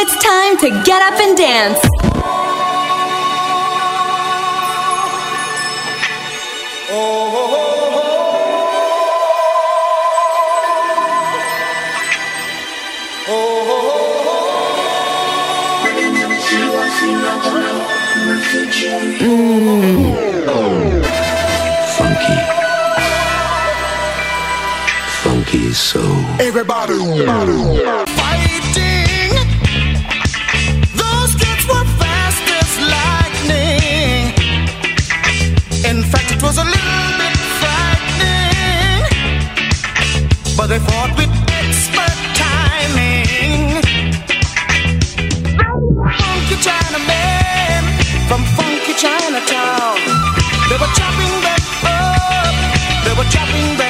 it's time to get up and dance. Mm. Everybody. Everybody. they fought with expert timing. Funky China man from funky Chinatown. They were chopping back up. They were chopping back.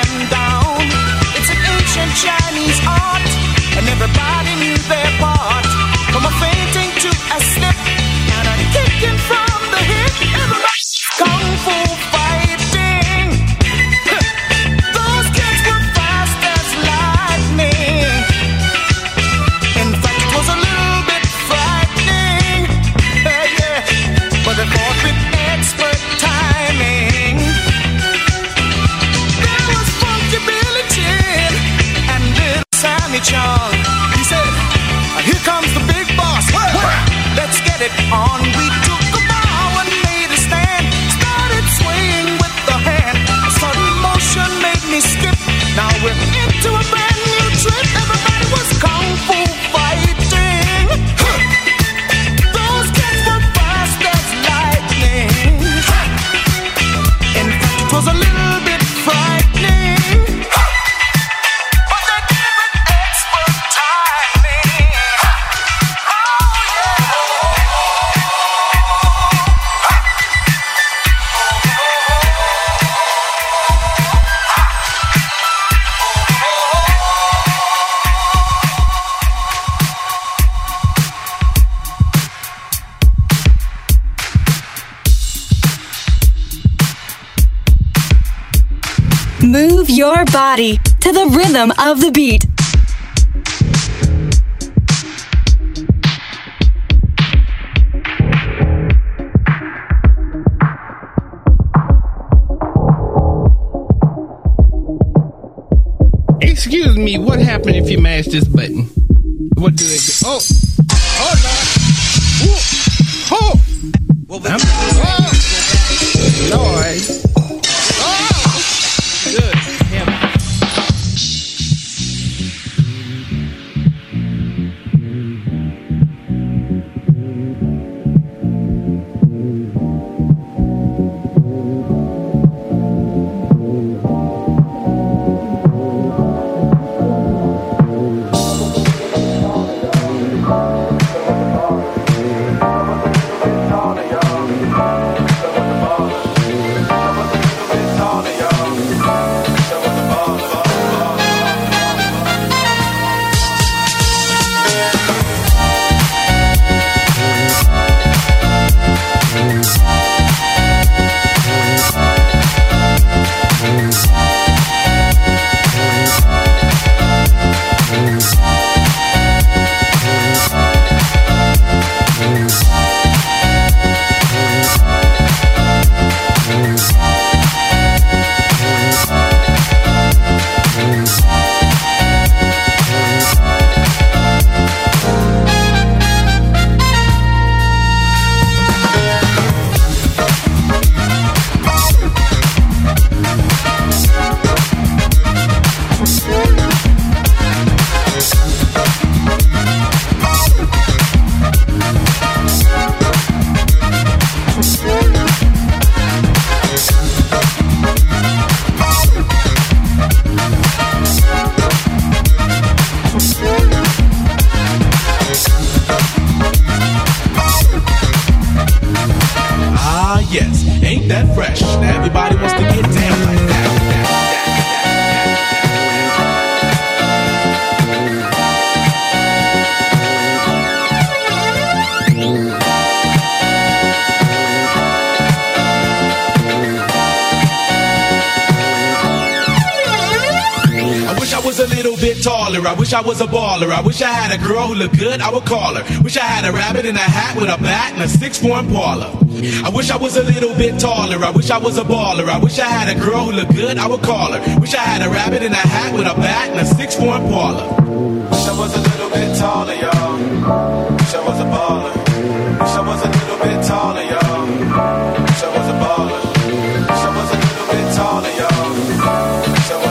body to the rhythm of the beat. Wish I was a baller. I wish I had a girl who looked good, I would call her. Wish I had a rabbit in a hat with a bat and a six four parlor. I wish I was a little bit taller. I wish I was a baller. I wish I had a girl who looked good, I would call her. Wish I had a rabbit in a hat with a bat and a six four parlor. Wish I was a little bit taller, y'all. Wish I was a baller. Wish I was a little bit taller, y'all. Wish I was a baller. Wish I was a little bit taller, y'all.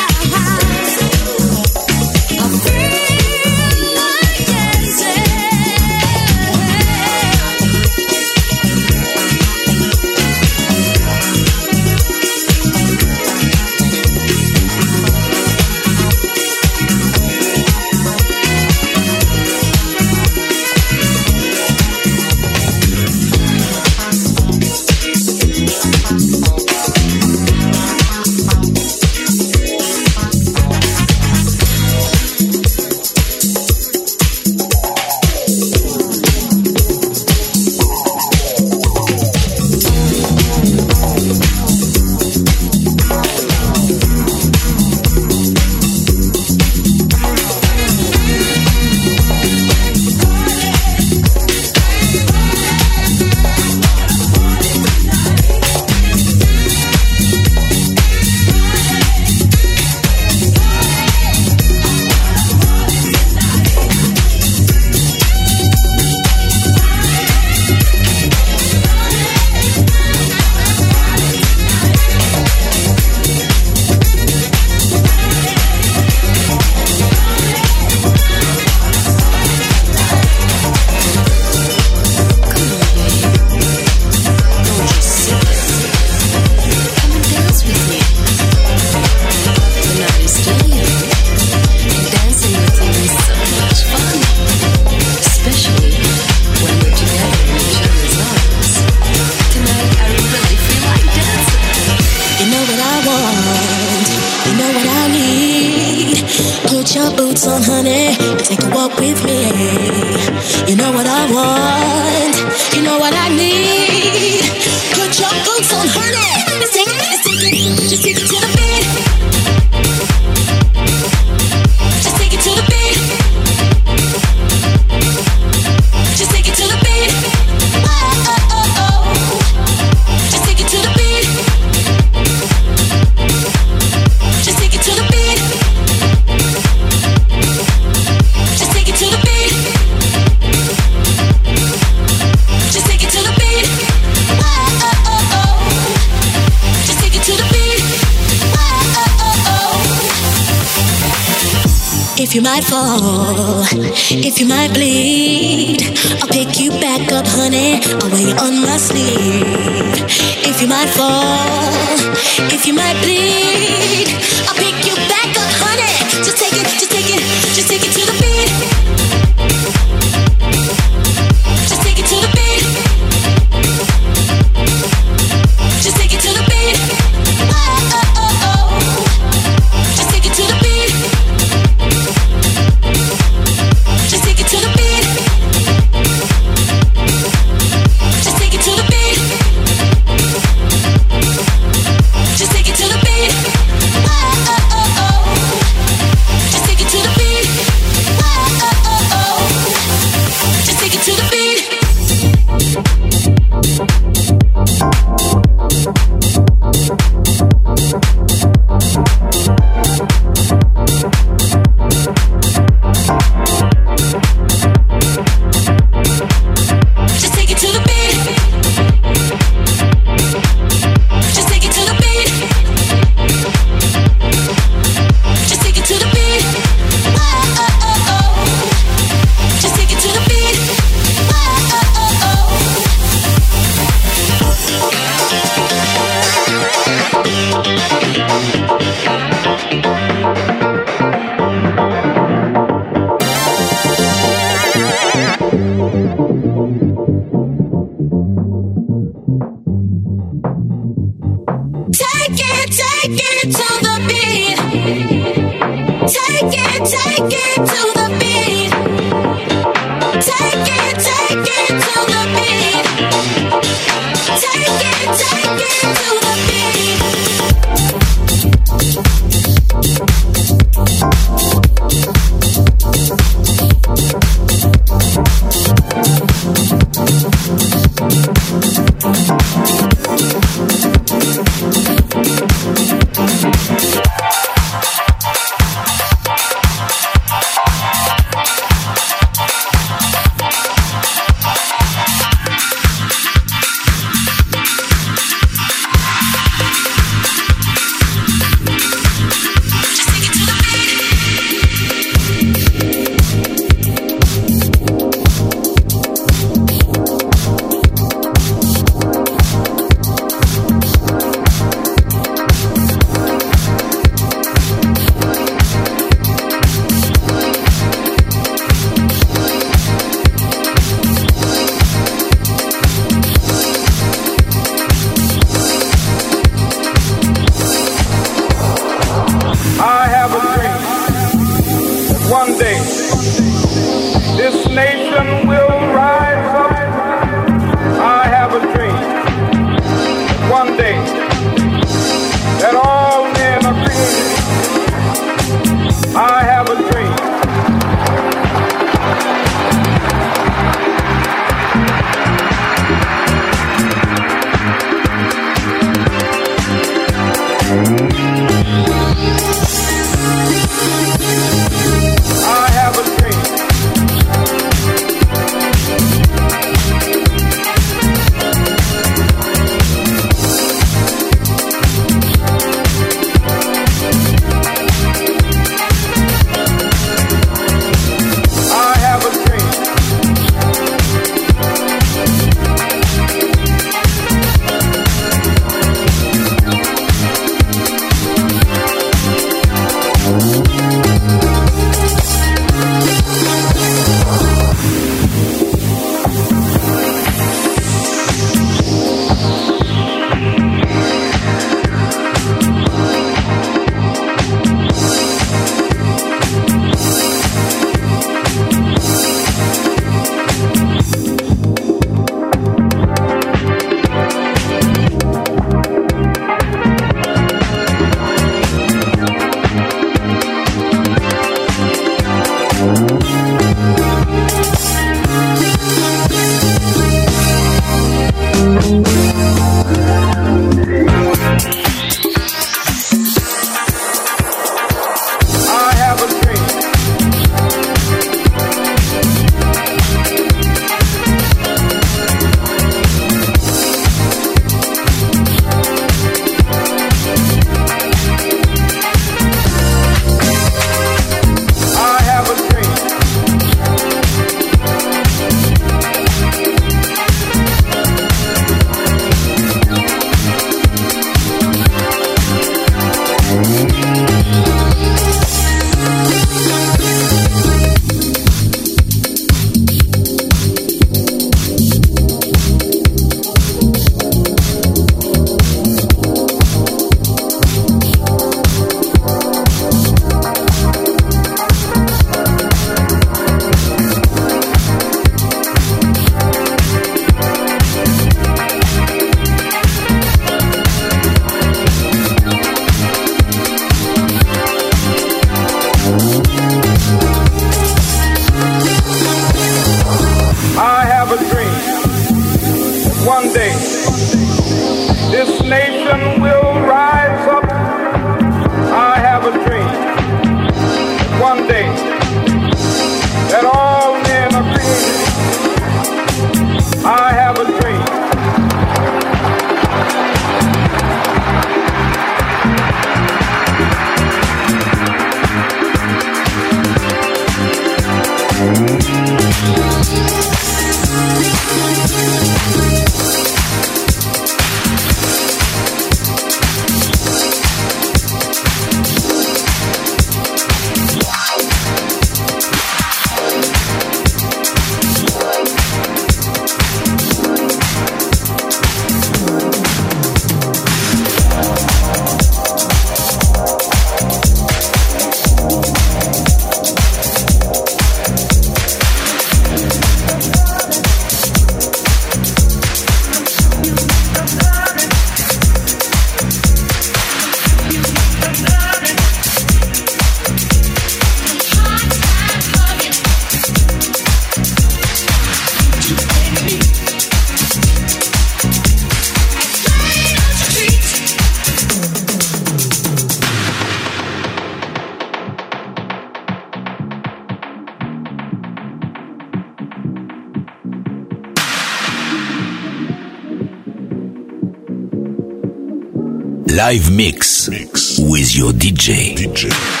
Live mix, mix. with your DJ. DJ.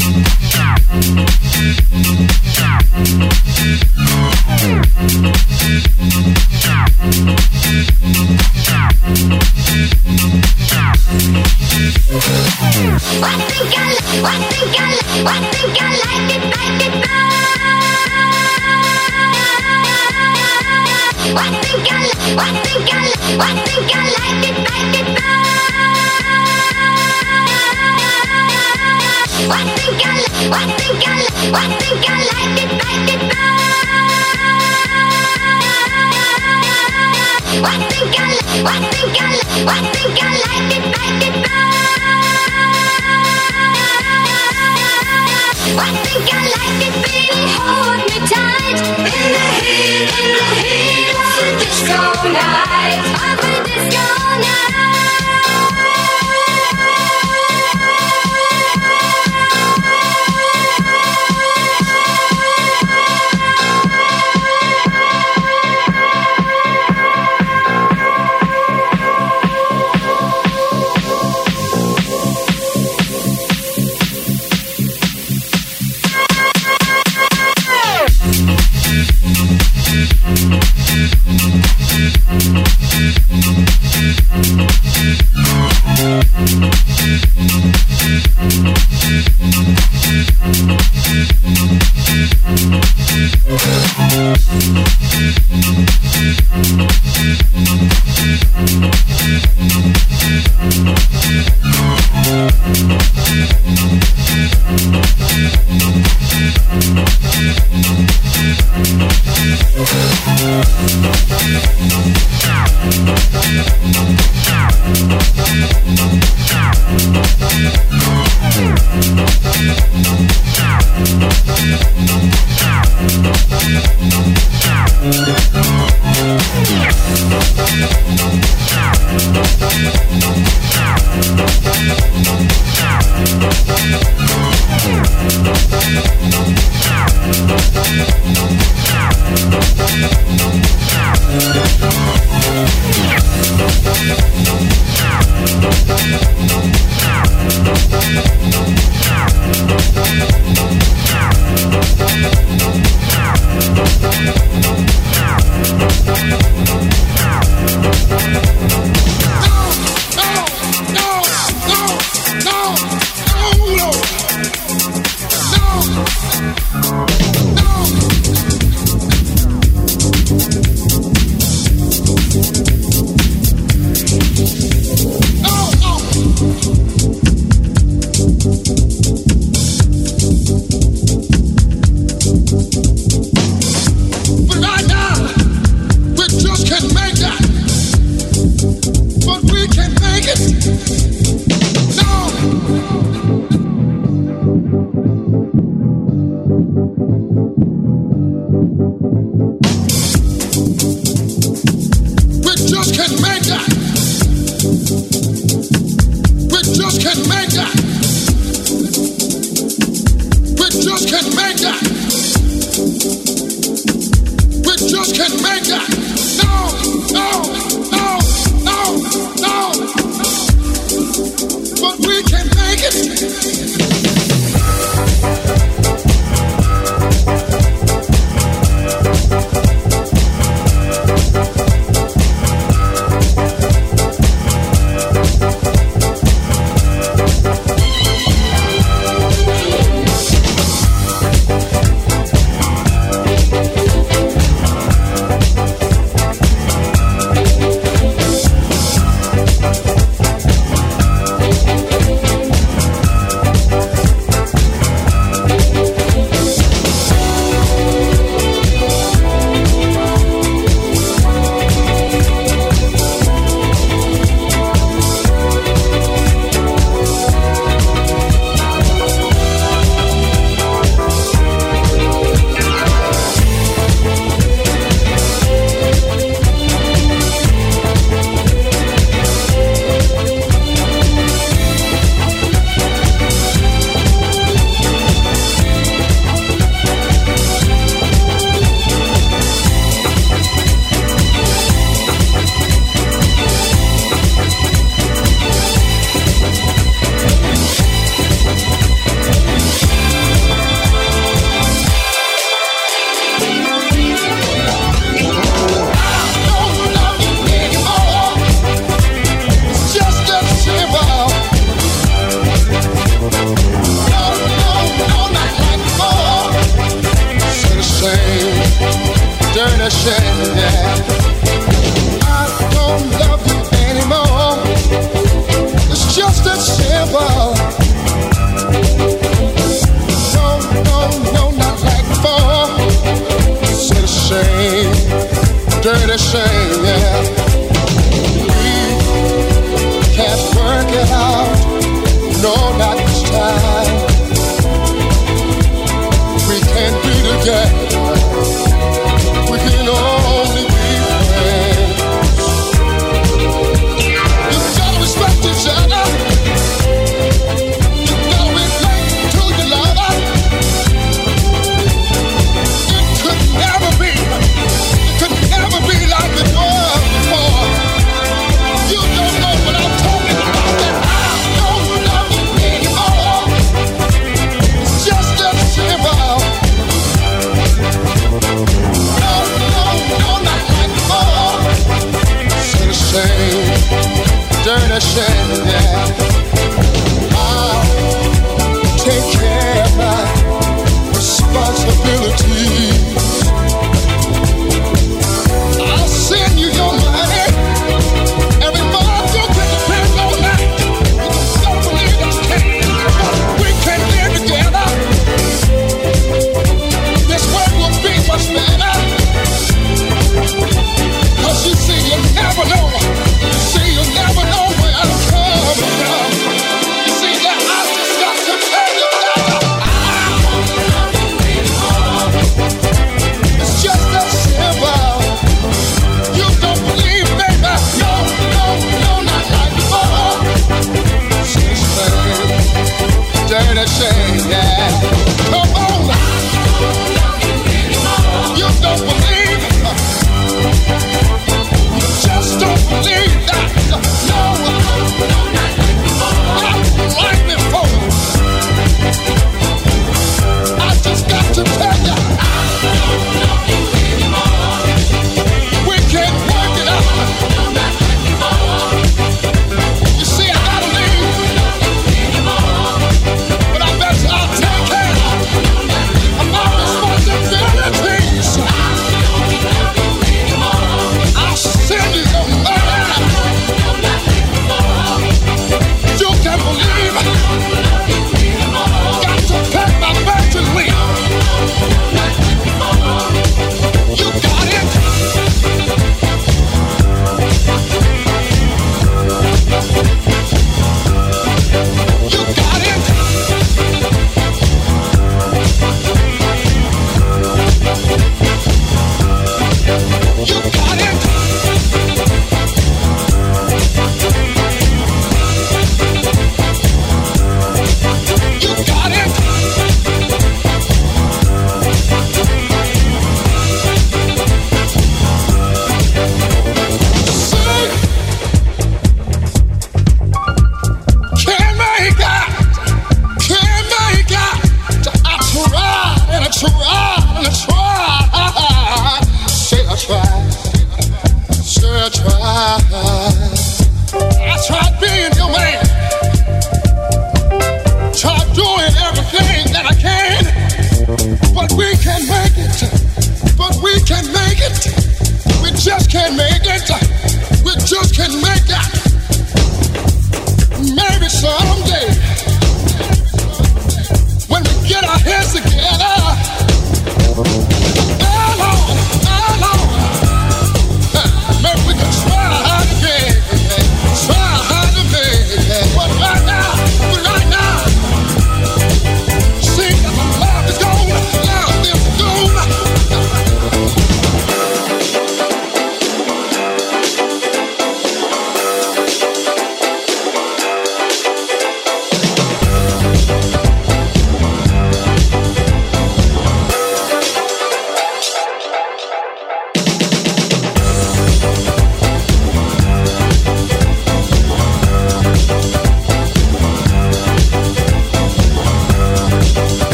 Thank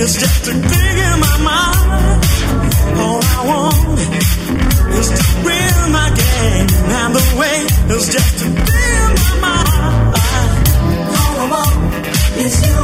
is just a thing in my mind. All I want is to win my game, and the way is just a thing in my mind. All I want is you.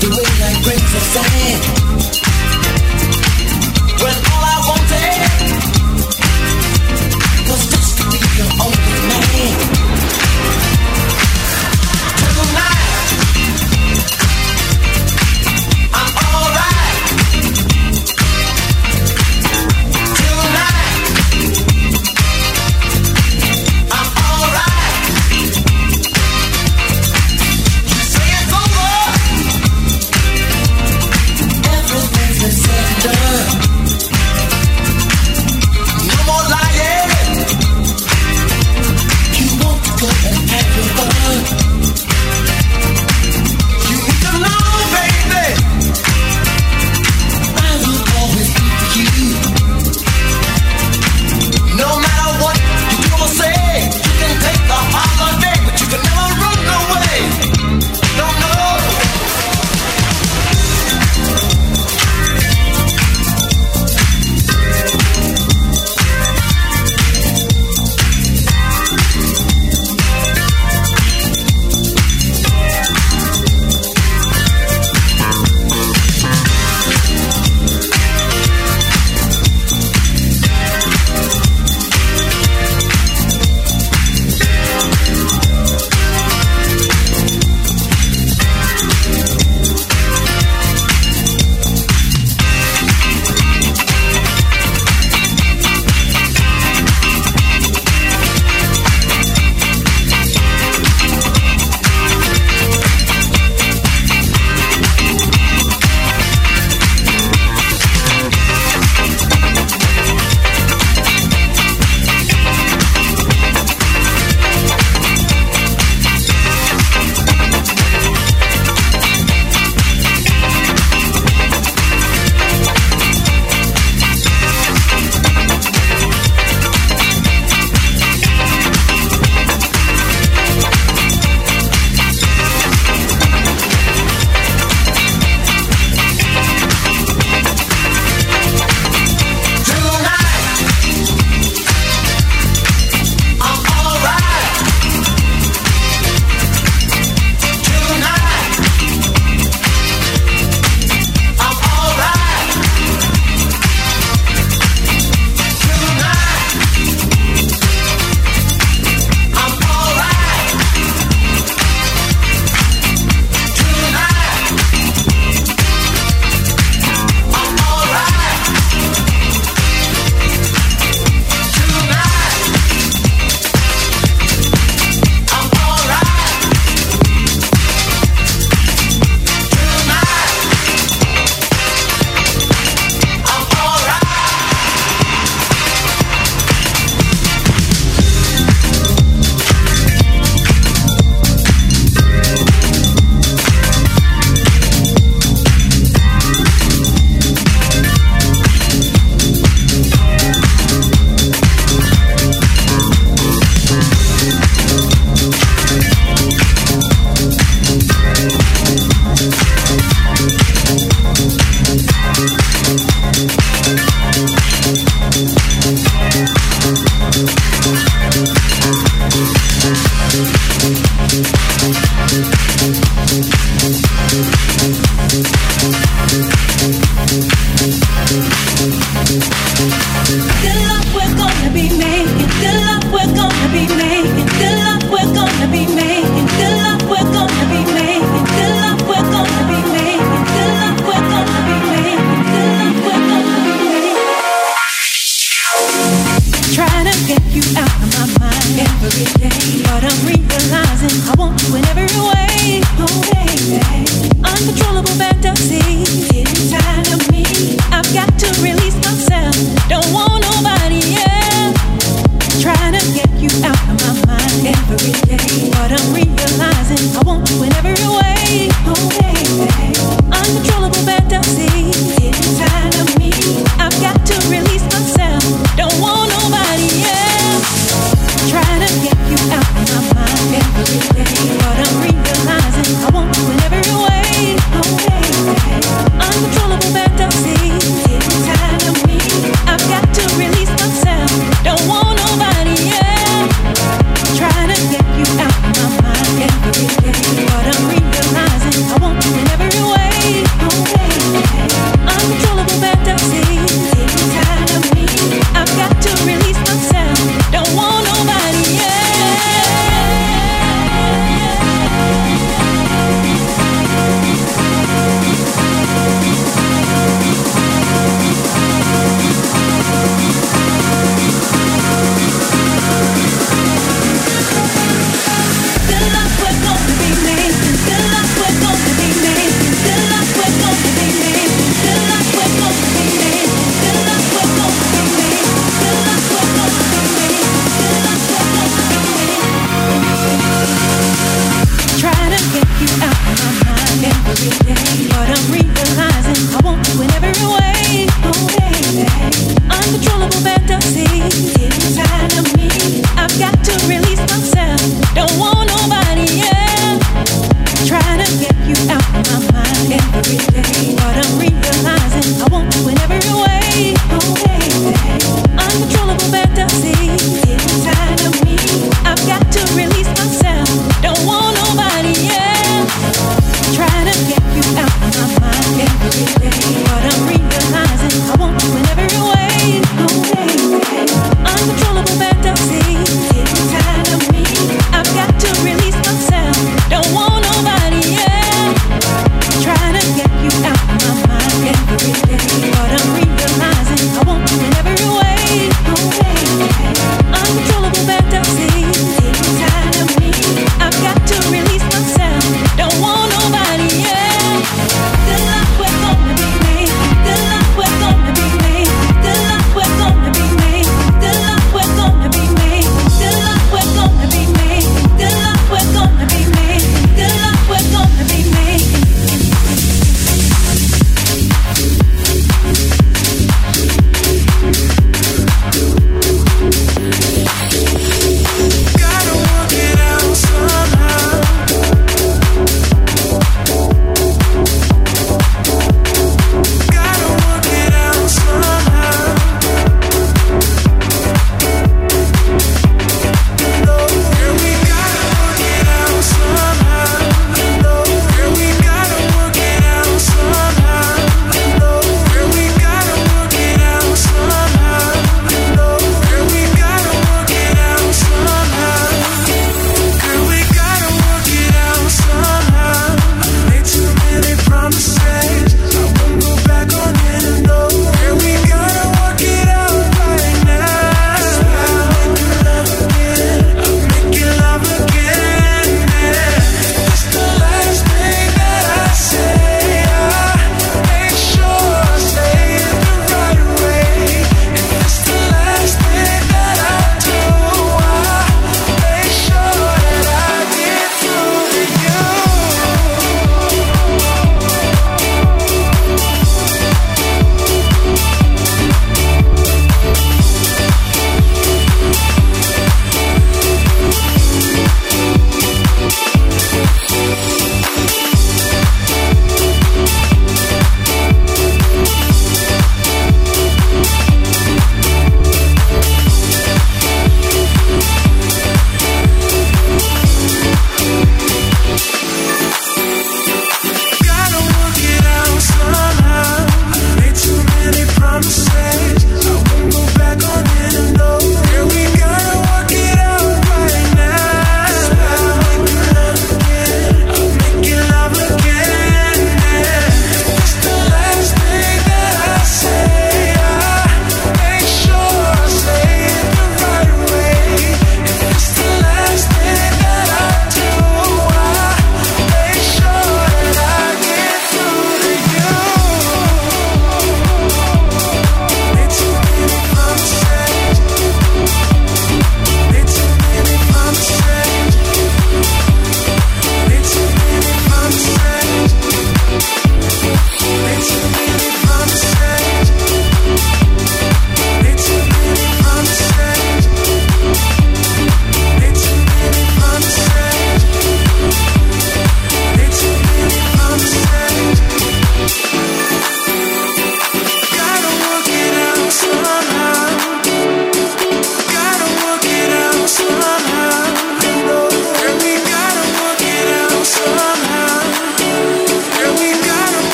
The way I break the sand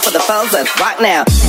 for the. Let's rock now.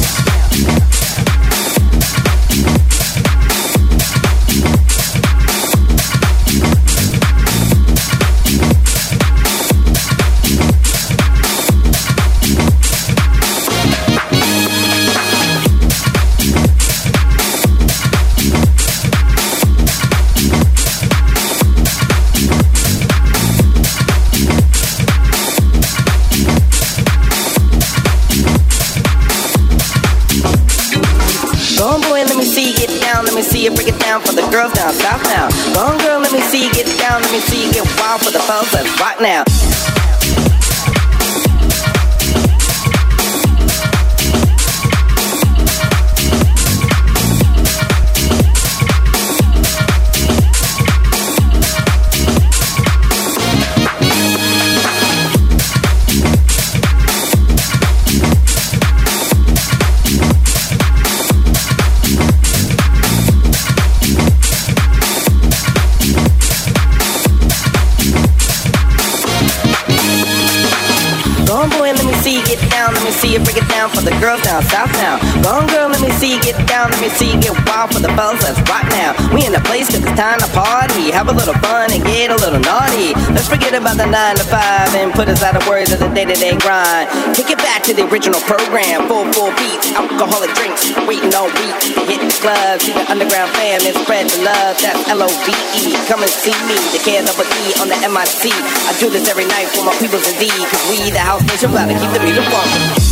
Now. Girls down south now. On, girl, let me see you get down. Let me see you get wild for the fellas. Let's rock now. We in the place cause it's time to party. Have a little fun and get a little naughty. Let's forget about the 9 to 5 and put us out of worries of the day to day grind. Take it back to the original program. Full, full beats, alcoholic drinks, waiting on week. Hit the club, see the underground fam and spread the love. That's L O V E. Come and see me, the K double E on the MIC. I do this every night for my peoples indeed. Cause we, the house nation, gotta keep the music bumping.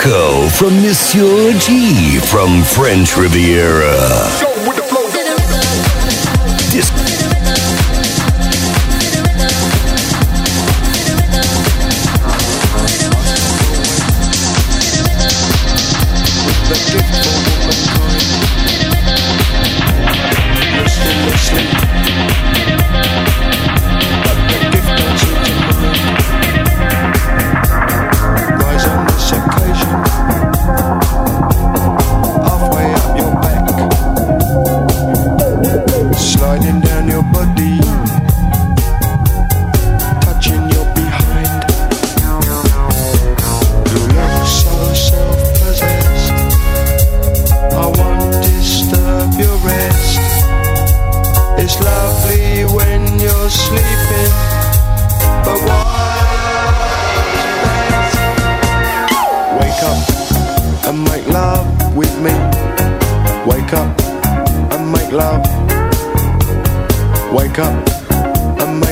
From Monsieur G from French Riviera.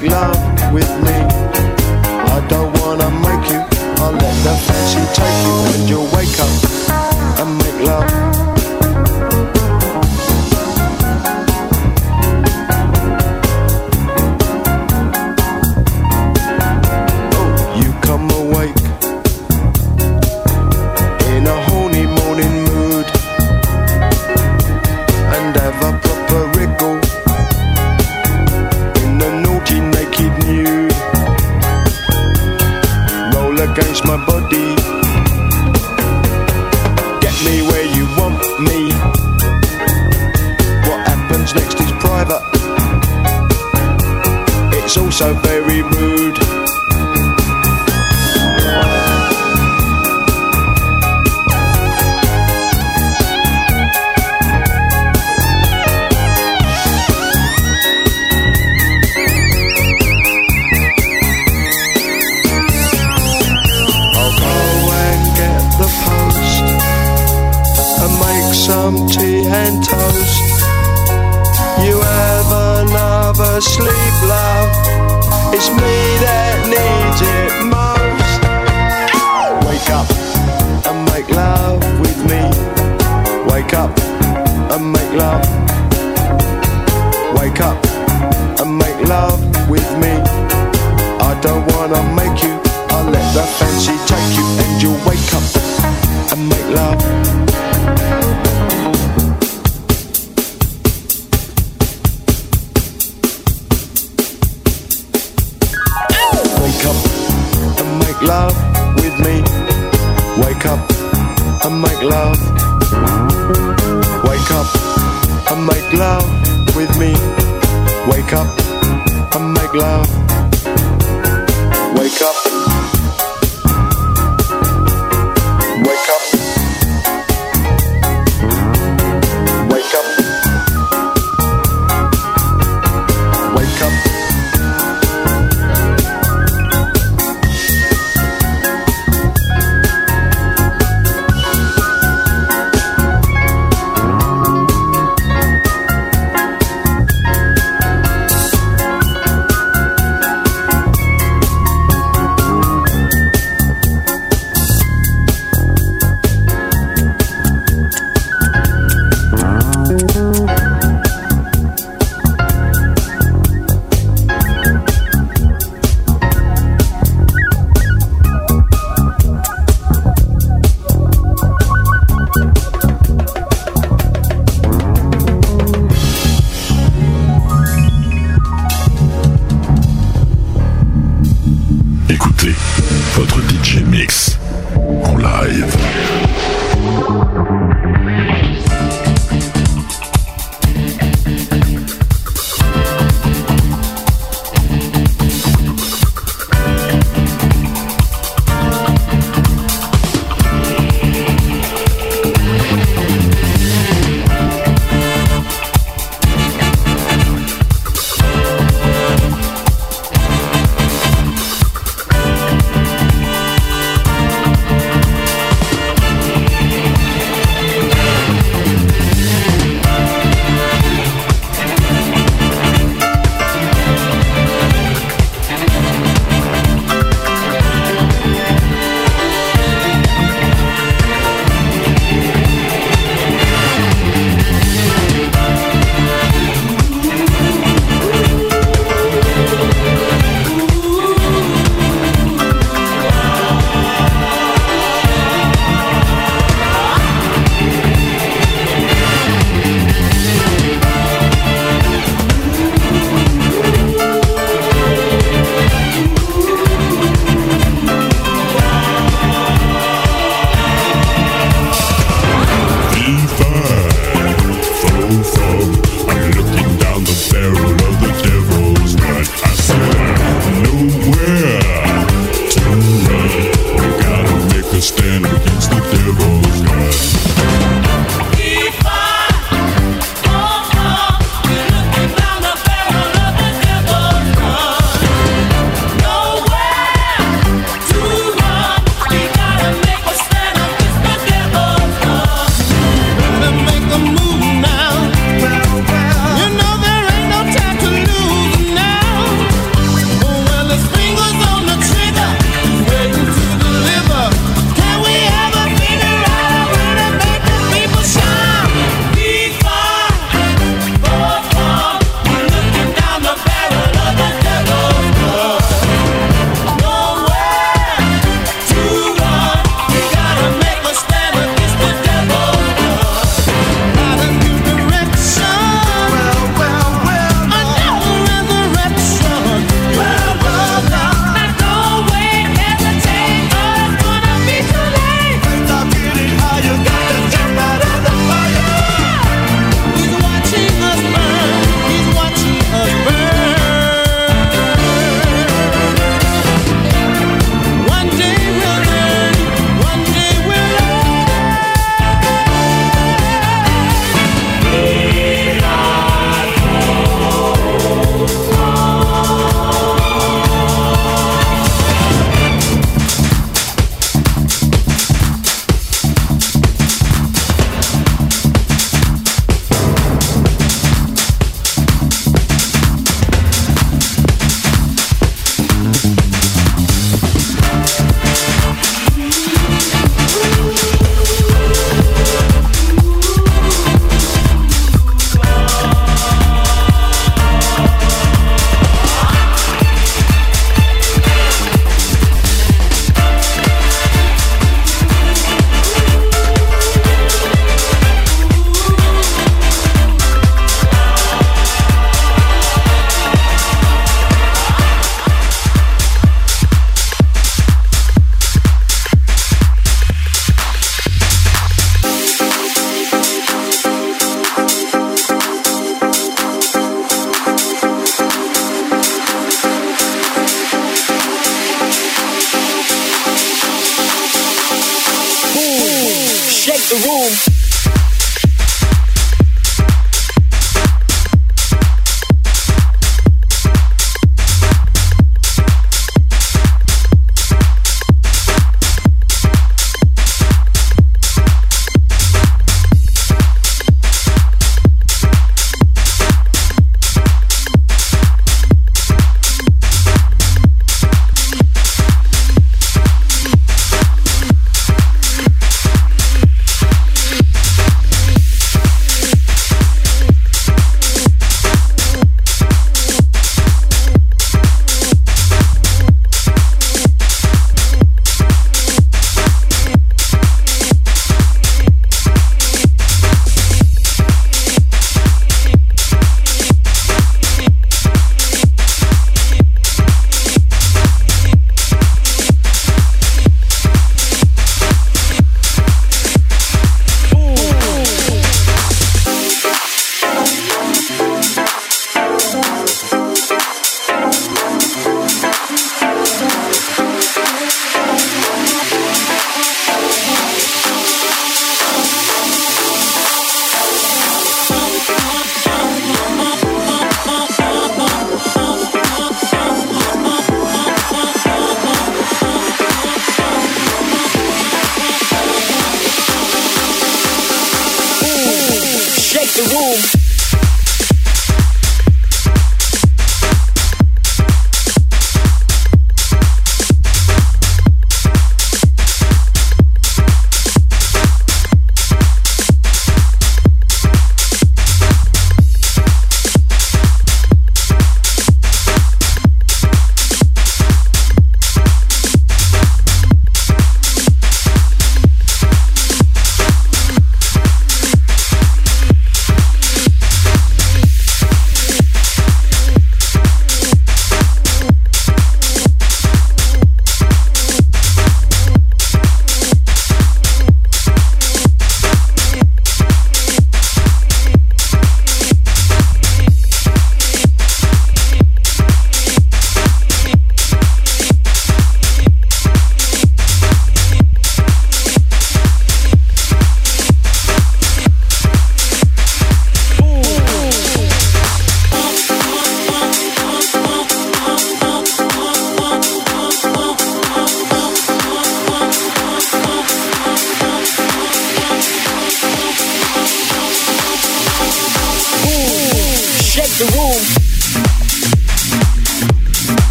make love with me. I don't wanna make you, I'll let the fancy take you when you wake up and make love. so very rude.